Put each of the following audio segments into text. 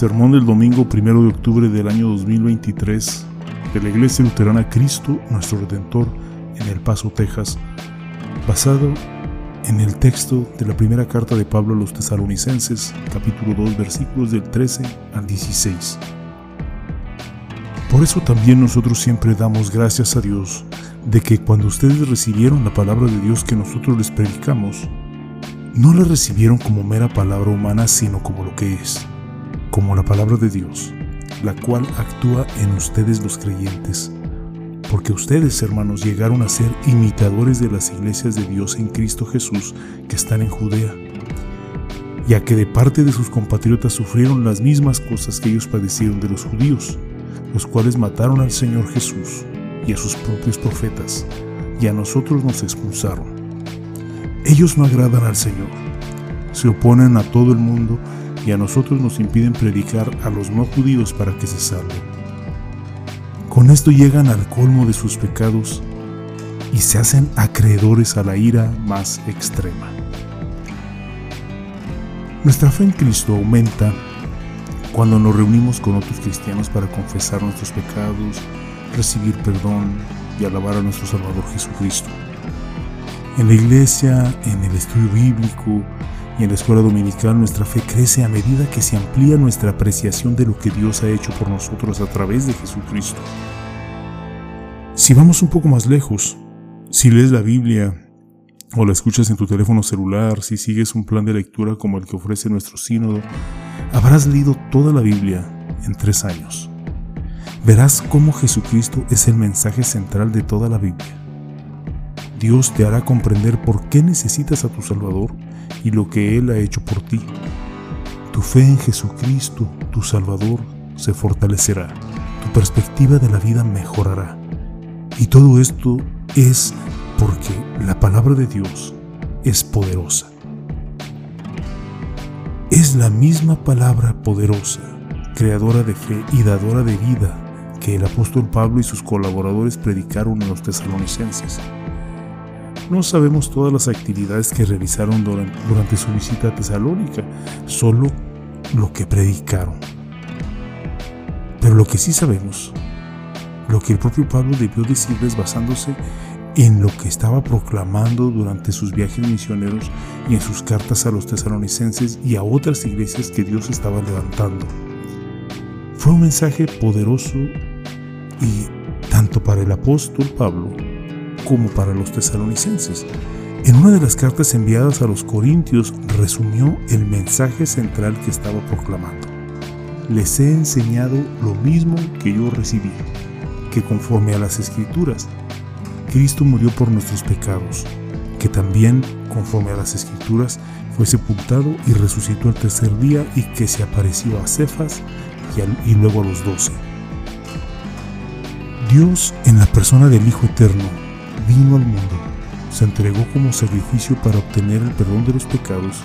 Sermón del domingo 1 de octubre del año 2023 de la Iglesia Luterana Cristo, nuestro Redentor, en El Paso, Texas, basado en el texto de la primera carta de Pablo a los tesalonicenses, capítulo 2, versículos del 13 al 16. Por eso también nosotros siempre damos gracias a Dios de que cuando ustedes recibieron la palabra de Dios que nosotros les predicamos, no la recibieron como mera palabra humana, sino como lo que es, como la palabra de Dios, la cual actúa en ustedes los creyentes. Porque ustedes, hermanos, llegaron a ser imitadores de las iglesias de Dios en Cristo Jesús que están en Judea, ya que de parte de sus compatriotas sufrieron las mismas cosas que ellos padecieron de los judíos, los cuales mataron al Señor Jesús y a sus propios profetas, y a nosotros nos expulsaron. Ellos no agradan al Señor, se oponen a todo el mundo y a nosotros nos impiden predicar a los no judíos para que se salven. Con esto llegan al colmo de sus pecados y se hacen acreedores a la ira más extrema. Nuestra fe en Cristo aumenta cuando nos reunimos con otros cristianos para confesar nuestros pecados, recibir perdón y alabar a nuestro Salvador Jesucristo. En la iglesia, en el estudio bíblico y en la escuela dominical nuestra fe crece a medida que se amplía nuestra apreciación de lo que Dios ha hecho por nosotros a través de Jesucristo. Si vamos un poco más lejos, si lees la Biblia o la escuchas en tu teléfono celular, si sigues un plan de lectura como el que ofrece nuestro sínodo, habrás leído toda la Biblia en tres años verás cómo Jesucristo es el mensaje central de toda la Biblia. Dios te hará comprender por qué necesitas a tu Salvador y lo que Él ha hecho por ti. Tu fe en Jesucristo, tu Salvador, se fortalecerá. Tu perspectiva de la vida mejorará. Y todo esto es porque la palabra de Dios es poderosa. Es la misma palabra poderosa, creadora de fe y dadora de vida que el apóstol Pablo y sus colaboradores predicaron en los tesalonicenses. No sabemos todas las actividades que realizaron durante su visita a Tesalónica, solo lo que predicaron. Pero lo que sí sabemos, lo que el propio Pablo debió decirles basándose en lo que estaba proclamando durante sus viajes misioneros y en sus cartas a los tesalonicenses y a otras iglesias que Dios estaba levantando. Fue un mensaje poderoso y tanto para el apóstol Pablo como para los tesalonicenses. En una de las cartas enviadas a los Corintios resumió el mensaje central que estaba proclamando. Les he enseñado lo mismo que yo recibí, que conforme a las escrituras, Cristo murió por nuestros pecados, que también, conforme a las escrituras, fue sepultado y resucitó el tercer día y que se apareció a Cefas y, luego a los doce. Dios, en la persona del Hijo Eterno, vino al mundo, se entregó como sacrificio para obtener el perdón de los pecados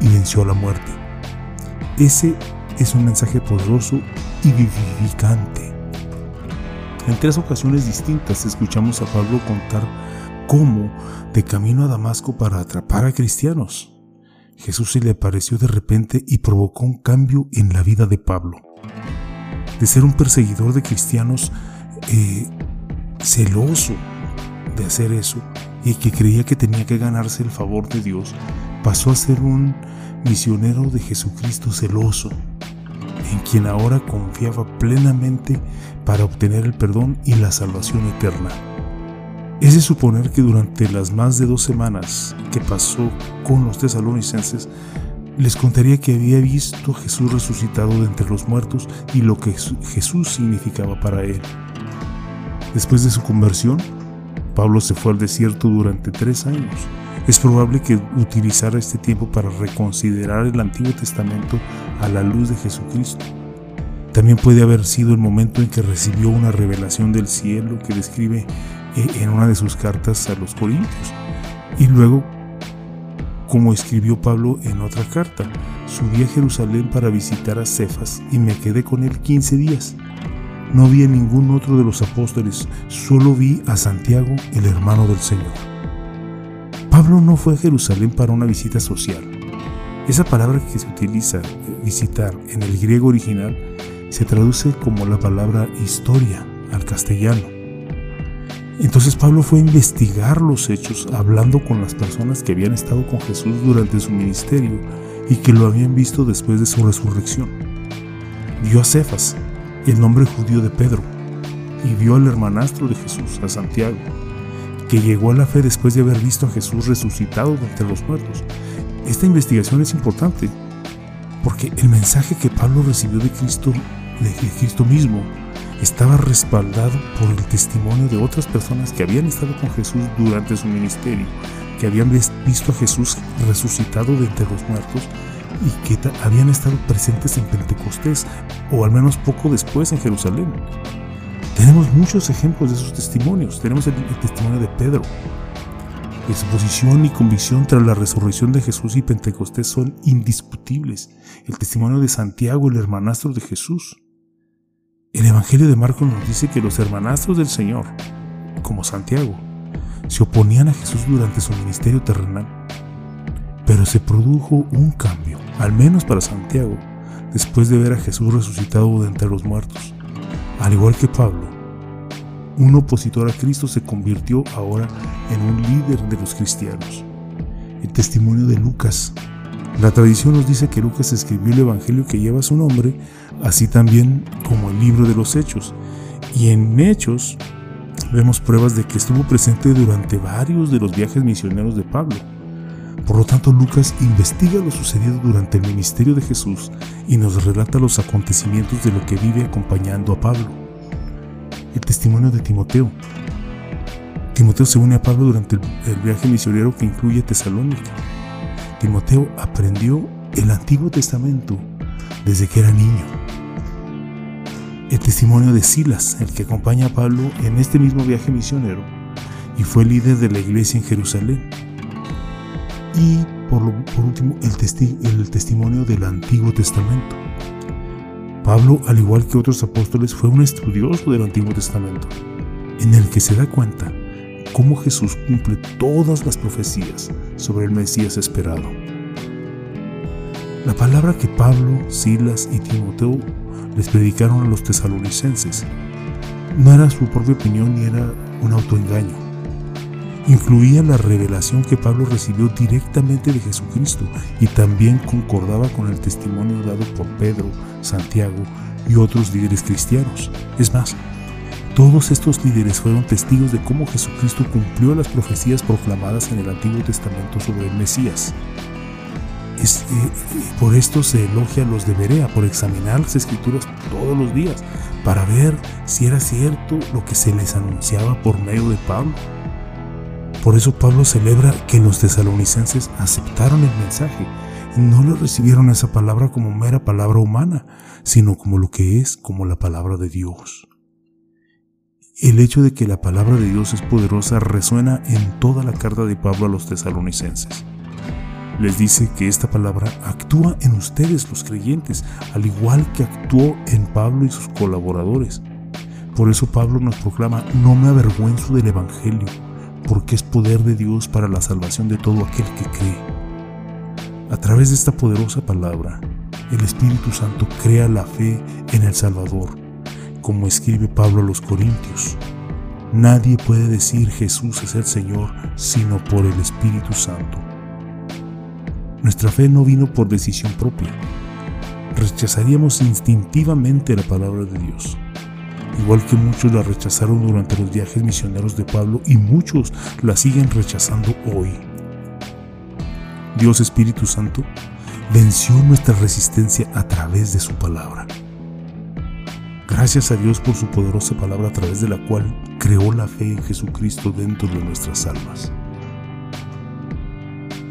y venció a la muerte. Ese es un mensaje poderoso y vivificante. En tres ocasiones distintas escuchamos a Pablo contar cómo, de camino a Damasco para atrapar a cristianos, Jesús se le apareció de repente y provocó un cambio en la vida de Pablo de ser un perseguidor de cristianos eh, celoso de hacer eso y que creía que tenía que ganarse el favor de Dios, pasó a ser un misionero de Jesucristo celoso, en quien ahora confiaba plenamente para obtener el perdón y la salvación eterna. Es de suponer que durante las más de dos semanas que pasó con los tesalonicenses, les contaría que había visto a Jesús resucitado de entre los muertos y lo que Jesús significaba para él. Después de su conversión, Pablo se fue al desierto durante tres años. Es probable que utilizara este tiempo para reconsiderar el Antiguo Testamento a la luz de Jesucristo. También puede haber sido el momento en que recibió una revelación del cielo que describe eh, en una de sus cartas a los Corintios. Y luego como escribió Pablo en otra carta. Subí a Jerusalén para visitar a Cefas y me quedé con él 15 días. No vi a ningún otro de los apóstoles, solo vi a Santiago, el hermano del Señor. Pablo no fue a Jerusalén para una visita social. Esa palabra que se utiliza, visitar, en el griego original, se traduce como la palabra historia al castellano. Entonces Pablo fue a investigar los hechos hablando con las personas que habían estado con Jesús durante su ministerio y que lo habían visto después de su resurrección. Vio a Cefas, el nombre judío de Pedro, y vio al hermanastro de Jesús, a Santiago, que llegó a la fe después de haber visto a Jesús resucitado de entre los muertos. Esta investigación es importante porque el mensaje que Pablo recibió de Cristo, de Cristo mismo, estaba respaldado por el testimonio de otras personas que habían estado con Jesús durante su ministerio, que habían visto a Jesús resucitado de entre los muertos y que habían estado presentes en Pentecostés, o al menos poco después en Jerusalén. Tenemos muchos ejemplos de esos testimonios. Tenemos el, testimonio de Pedro. Su posición y convicción tras la resurrección de Jesús y Pentecostés son indiscutibles. El testimonio de Santiago, el hermanastro de Jesús. El Evangelio de Marcos nos dice que los hermanastros del Señor, como Santiago, se oponían a Jesús durante su ministerio terrenal. Pero se produjo un cambio, al menos para Santiago, después de ver a Jesús resucitado de entre los muertos. Al igual que Pablo, un opositor a Cristo se convirtió ahora en un líder de los cristianos. El testimonio de Lucas. La tradición nos dice que Lucas escribió el Evangelio que lleva su nombre, así también como el libro de los Hechos. Y en Hechos vemos pruebas de que estuvo presente durante varios de los viajes misioneros de Pablo. Por lo tanto, Lucas investiga lo sucedido durante el ministerio de Jesús y nos relata los acontecimientos de lo que vive acompañando a Pablo. El testimonio de Timoteo. Timoteo se une a Pablo durante el, viaje misionero que incluye Tesalónica. Timoteo aprendió el Antiguo Testamento desde que era niño. El testimonio de Silas, el que acompaña a Pablo en este mismo viaje misionero y fue líder de la iglesia en Jerusalén y por, último el, el testimonio del Antiguo Testamento. Pablo, al igual que otros apóstoles, fue un estudioso del Antiguo Testamento, en el que se da cuenta cómo Jesús cumple todas las profecías sobre el Mesías esperado. La palabra que Pablo, Silas y Timoteo les predicaron a los tesalonicenses no era su propia opinión ni era un autoengaño incluía la revelación que Pablo recibió directamente de Jesucristo y también concordaba con el testimonio dado por Pedro, Santiago y otros líderes cristianos. Es más, todos estos líderes fueron testigos de cómo Jesucristo cumplió las profecías proclamadas en el Antiguo Testamento sobre el Mesías. Es, eh, por esto se elogia a los de Berea por examinar las escrituras todos los días para ver si era cierto lo que se les anunciaba por medio de Pablo. Por eso Pablo celebra que los tesalonicenses aceptaron el mensaje y no le recibieron esa palabra como mera palabra humana, sino como lo que es, como la palabra de Dios. El hecho de que la palabra de Dios es poderosa resuena en toda la carta de Pablo a los tesalonicenses. Les dice que esta palabra actúa en ustedes los creyentes, al igual que actuó en Pablo y sus colaboradores. Por eso Pablo nos proclama, no me avergüenzo del Evangelio porque es poder de Dios para la salvación de todo aquel que cree. A través de esta poderosa palabra, el Espíritu Santo crea la fe en el Salvador, como escribe Pablo a los Corintios. Nadie puede decir Jesús es el Señor sino por el Espíritu Santo. Nuestra fe no vino por decisión propia. Rechazaríamos instintivamente la palabra de Dios igual que muchos la rechazaron durante los viajes misioneros de Pablo y muchos la siguen rechazando hoy. Dios Espíritu Santo venció nuestra resistencia a través de su palabra. Gracias a Dios por su poderosa palabra a través de la cual creó la fe en Jesucristo dentro de nuestras almas.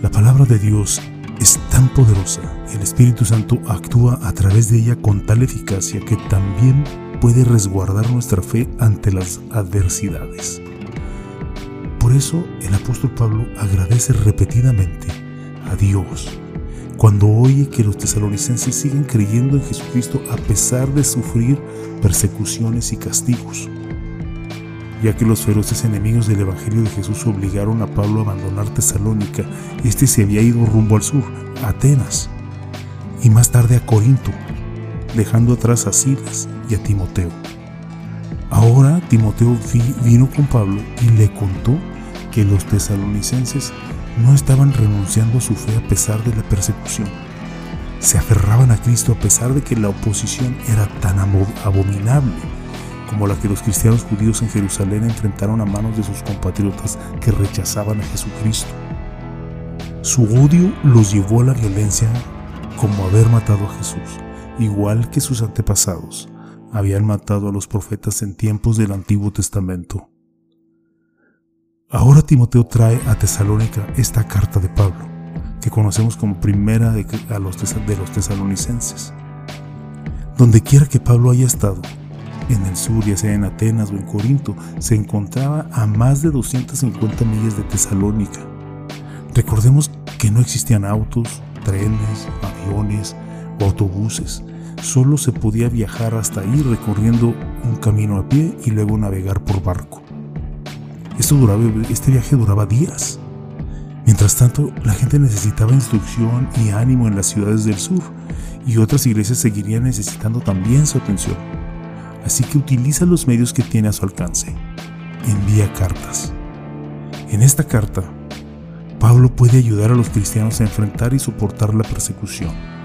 La palabra de Dios es tan poderosa, el Espíritu Santo actúa a través de ella con tal eficacia que también puede resguardar nuestra fe ante las adversidades. Por eso el apóstol Pablo agradece repetidamente a Dios cuando oye que los tesalonicenses siguen creyendo en Jesucristo a pesar de sufrir persecuciones y castigos, ya que los feroces enemigos del Evangelio de Jesús obligaron a Pablo a abandonar Tesalónica, este se había ido rumbo al sur, a Atenas. y más tarde a Corinto, dejando atrás a Silas y a Timoteo. Ahora Timoteo vino con Pablo y le contó que los tesalonicenses no estaban renunciando a su fe a pesar de la persecución. Se aferraban a Cristo a pesar de que la oposición era tan abominable como la que los cristianos judíos en Jerusalén enfrentaron a manos de sus compatriotas que rechazaban a Jesucristo. Su odio los llevó a la violencia como haber matado a Jesús, igual que sus antepasados habían matado a los profetas en tiempos del Antiguo Testamento. Ahora Timoteo trae a Tesalónica esta carta de Pablo, que conocemos como primera de, los, de los tesalonicenses. Donde quiera que Pablo haya estado, en el sur, ya sea en Atenas o en Corinto, se encontraba a más de 250 millas de Tesalónica. Recordemos que no existían autos, trenes, aviones o autobuses, solo se podía viajar hasta ahí recorriendo un camino a pie y luego navegar por barco. Esto duraba, este viaje duraba días. Mientras tanto, la gente necesitaba instrucción y ánimo en las ciudades del sur, y otras iglesias seguirían necesitando también su atención. Así que utiliza los medios que tiene a su alcance. Envía cartas. En esta carta, Pablo puede ayudar a los cristianos a enfrentar y soportar la persecución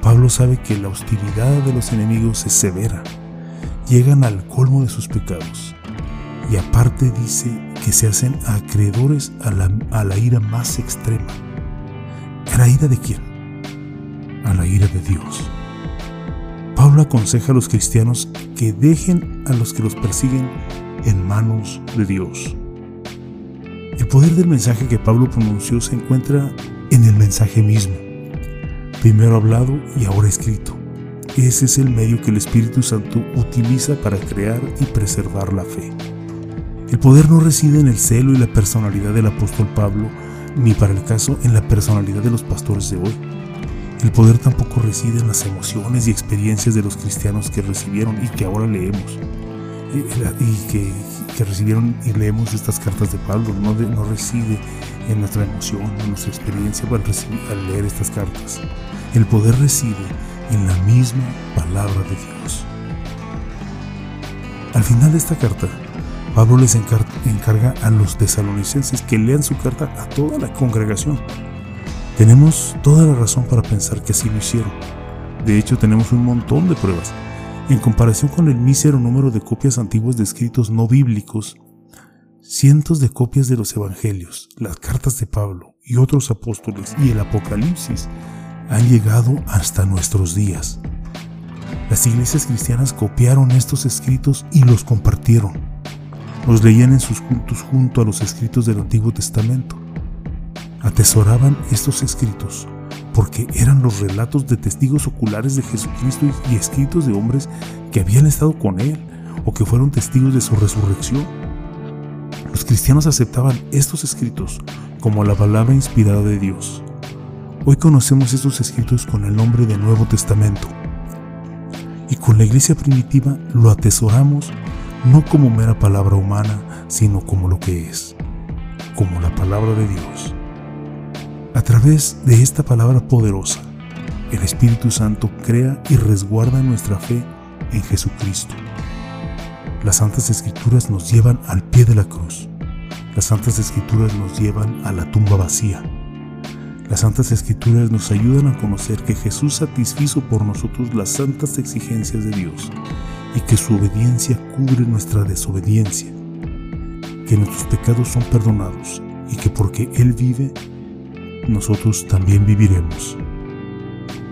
Pablo sabe que la hostilidad de los enemigos es severa. Llegan al colmo de sus pecados. Y aparte dice que se hacen acreedores a la, a la ira más extrema. ¿A la ira de quién? A la ira de Dios. Pablo aconseja a los cristianos que dejen a los que los persiguen en manos de Dios. El poder del mensaje que Pablo pronunció se encuentra en el mensaje mismo primero hablado y ahora escrito. Ese es el medio que el Espíritu Santo utiliza para crear y preservar la fe. El poder no reside en el celo y la personalidad del apóstol Pablo, ni para el caso en la personalidad de los pastores de hoy. El poder tampoco reside en las emociones y experiencias de los cristianos que recibieron y que ahora leemos. Y que, recibieron y leemos estas cartas de Pablo. No, no reside en nuestra emoción, en nuestra experiencia al leer estas cartas. El poder reside en la misma palabra de Dios. Al final de esta carta, Pablo les encarga a los tesalonicenses que lean su carta a toda la congregación. Tenemos toda la razón para pensar que así lo hicieron. De hecho, tenemos un montón de pruebas. En comparación con el mísero número de copias antiguas de escritos no bíblicos, cientos de copias de los evangelios, las cartas de Pablo y otros apóstoles y el Apocalipsis han llegado hasta nuestros días. Las iglesias cristianas copiaron estos escritos y los compartieron. Los leían en sus cultos junto a los escritos del Antiguo Testamento. Atesoraban estos escritos porque eran los relatos de testigos oculares de Jesucristo y escritos de hombres que habían estado con Él o que fueron testigos de su resurrección. Los cristianos aceptaban estos escritos como la palabra inspirada de Dios Hoy conocemos estos escritos con el nombre de Nuevo Testamento. Y con la iglesia primitiva lo atesoramos no como mera palabra humana, sino como lo que es, como la palabra de Dios. A través de esta palabra poderosa, el Espíritu Santo crea y resguarda nuestra fe en Jesucristo. Las Santas Escrituras nos llevan al pie de la cruz. Las Santas Escrituras nos llevan a la tumba vacía las Santas Escrituras nos ayudan a conocer que Jesús satisfizo por nosotros las santas exigencias de Dios y que su obediencia cubre nuestra desobediencia, que nuestros pecados son perdonados y que porque Él vive, nosotros también viviremos.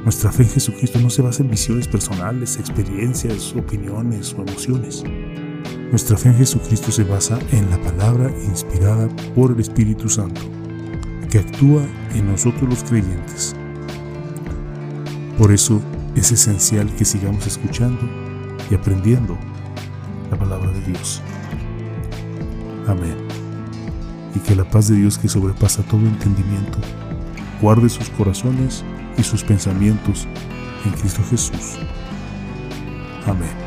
Nuestra fe en Jesucristo no se basa en visiones personales, experiencias, opiniones o emociones. Nuestra fe en Jesucristo se basa en la palabra inspirada por el Espíritu Santo que actúa en nosotros los creyentes. Por eso es esencial que sigamos escuchando y aprendiendo la palabra de Dios. Amén. Y que la paz de Dios que sobrepasa todo entendimiento guarde sus corazones y sus pensamientos en Cristo Jesús. Amén.